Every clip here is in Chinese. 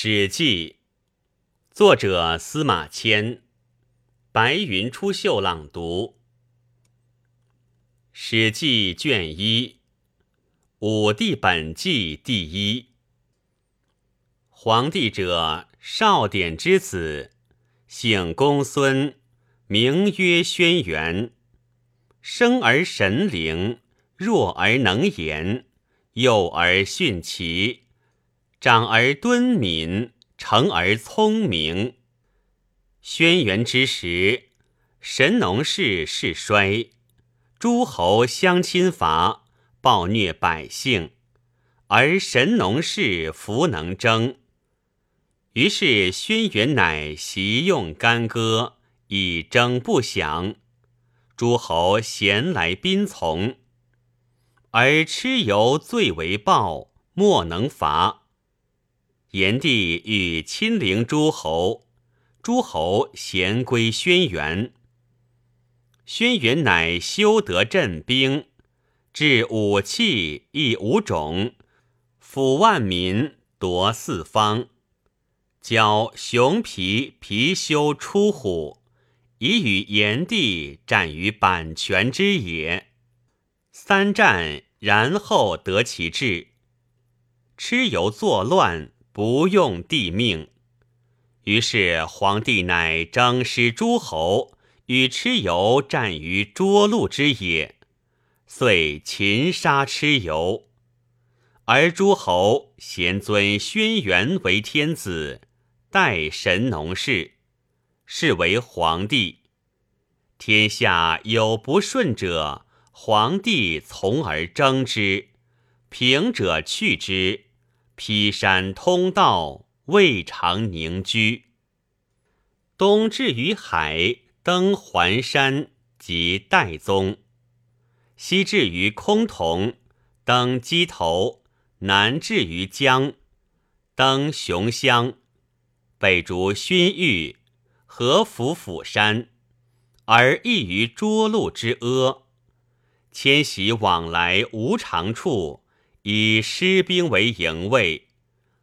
史记，作者司马迁，白云出岫朗读。史记卷一，武帝本纪第一。皇帝者，少典之子，姓公孙，名曰轩辕。生而神灵，弱而能言，幼而徇齐。长而敦敏，成而聪明。轩辕之时，神农氏世衰，诸侯相侵伐，暴虐百姓，而神农氏弗能争。于是轩辕乃习用干戈，以征不降。诸侯咸来宾从，而蚩尤最为暴，莫能伐。炎帝欲亲临诸侯，诸侯咸归轩辕。轩辕乃修得镇兵，治武器亦五种，抚万民，夺四方。教熊皮貔貅出虎，以与炎帝战于阪泉之野。三战，然后得其志。蚩尤作乱。不用帝命，于是皇帝乃征师诸侯，与蚩尤战于涿鹿之野，遂擒杀蚩尤。而诸侯咸尊轩辕为天子，代神农氏，是为皇帝。天下有不顺者，皇帝从而征之；平者去之。劈山通道，未尝宁居。东至于海，登环山，即代宗；西至于崆峒，登鸡头；南至于江，登雄乡；北逐勋域，合府釜山，而异于涿鹿之阿。迁徙往来无常处。以师兵为营卫，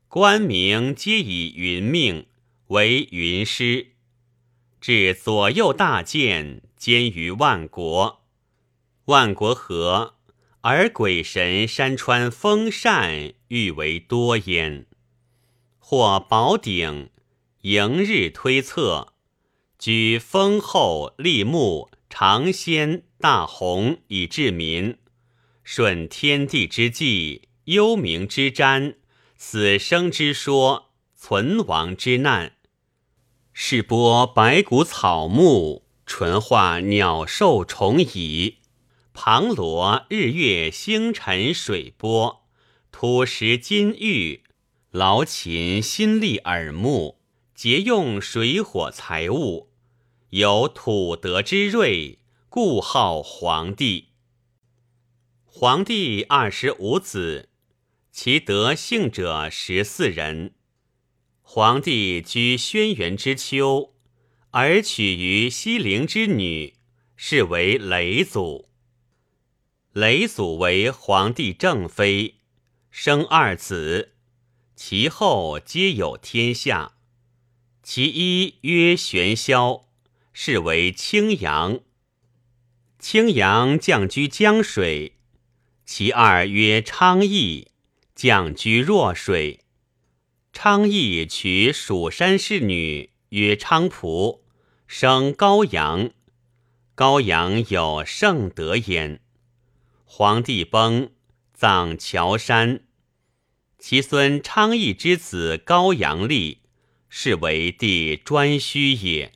官名皆以云命为云师，至左右大剑，兼于万国。万国和，而鬼神山川风善，欲为多焉。或宝鼎，迎日推测，举丰厚立木，长仙大红以治民。顺天地之纪，幽冥之瞻，死生之说，存亡之难，是播白骨草木，纯化鸟兽虫蚁，旁罗日月星辰水波，土石金玉，劳勤心力耳目，节用水火财物，有土德之瑞，故号皇帝。皇帝二十五子，其得姓者十四人。皇帝居轩辕之丘，而娶于西陵之女，是为雷祖。雷祖为皇帝正妃，生二子，其后皆有天下。其一曰玄霄，是为青阳。青阳降居江水。其二曰昌邑，降居若水。昌邑娶蜀山氏女，曰昌蒲，生高阳。高阳有圣德焉。皇帝崩，葬乔山。其孙昌邑之子高阳立，是为帝颛顼也。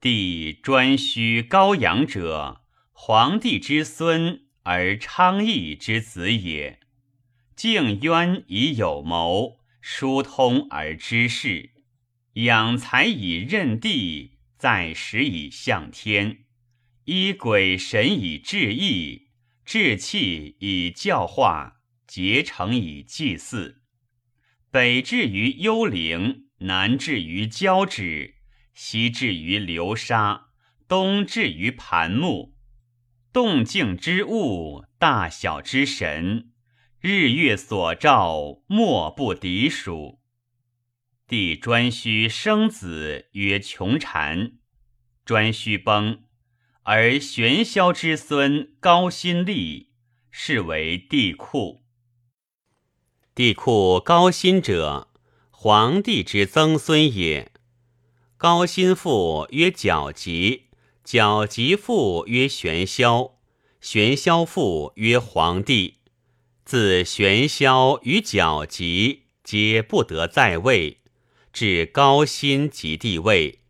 帝颛顼高阳者，皇帝之孙。而昌邑之子也，敬渊以有谋，疏通而知事，养才以任地，在时以向天，依鬼神以治义，志气以教化，结成以祭祀。北至于幽灵，南至于交趾，西至于流沙，东至于盘木。动静之物，大小之神，日月所照，莫不敌属。帝颛顼生子曰穷禅，颛顼崩，而玄霄之孙高辛立，是为帝喾。帝喾高辛者，黄帝之曾孙也。高辛父曰角吉，角吉父曰玄霄，玄霄父曰黄帝。自玄霄与角吉皆不得在位，至高辛即帝位。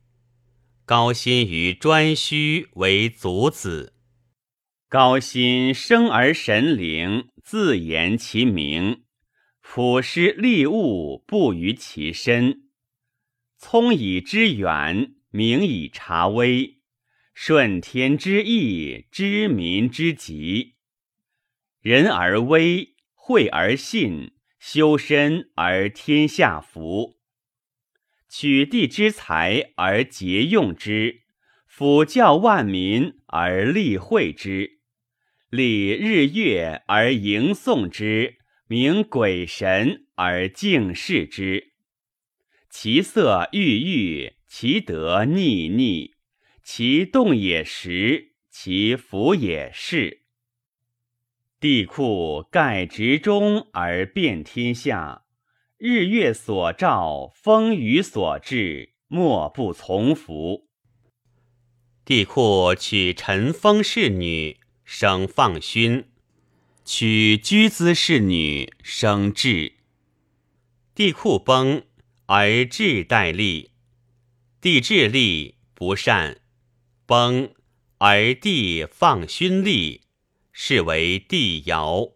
高辛于颛顼为祖子。高辛生而神灵，自言其名。俯施利物，不于其身。聪以知远，明以察微。顺天之意，知民之急。仁而威，惠而信，修身而天下服。取地之财而节用之，辅教万民而立惠之，礼日月而迎送之。明鬼神而敬视之，其色郁郁，其德逆逆，其动也时，其服也是。帝库盖执中而遍天下，日月所照，风雨所至，莫不从服。帝库娶陈封侍女，生放勋。娶居姿侍女，生智。帝库崩，而智代立。帝智立不善，崩而地放勋立，是为帝尧。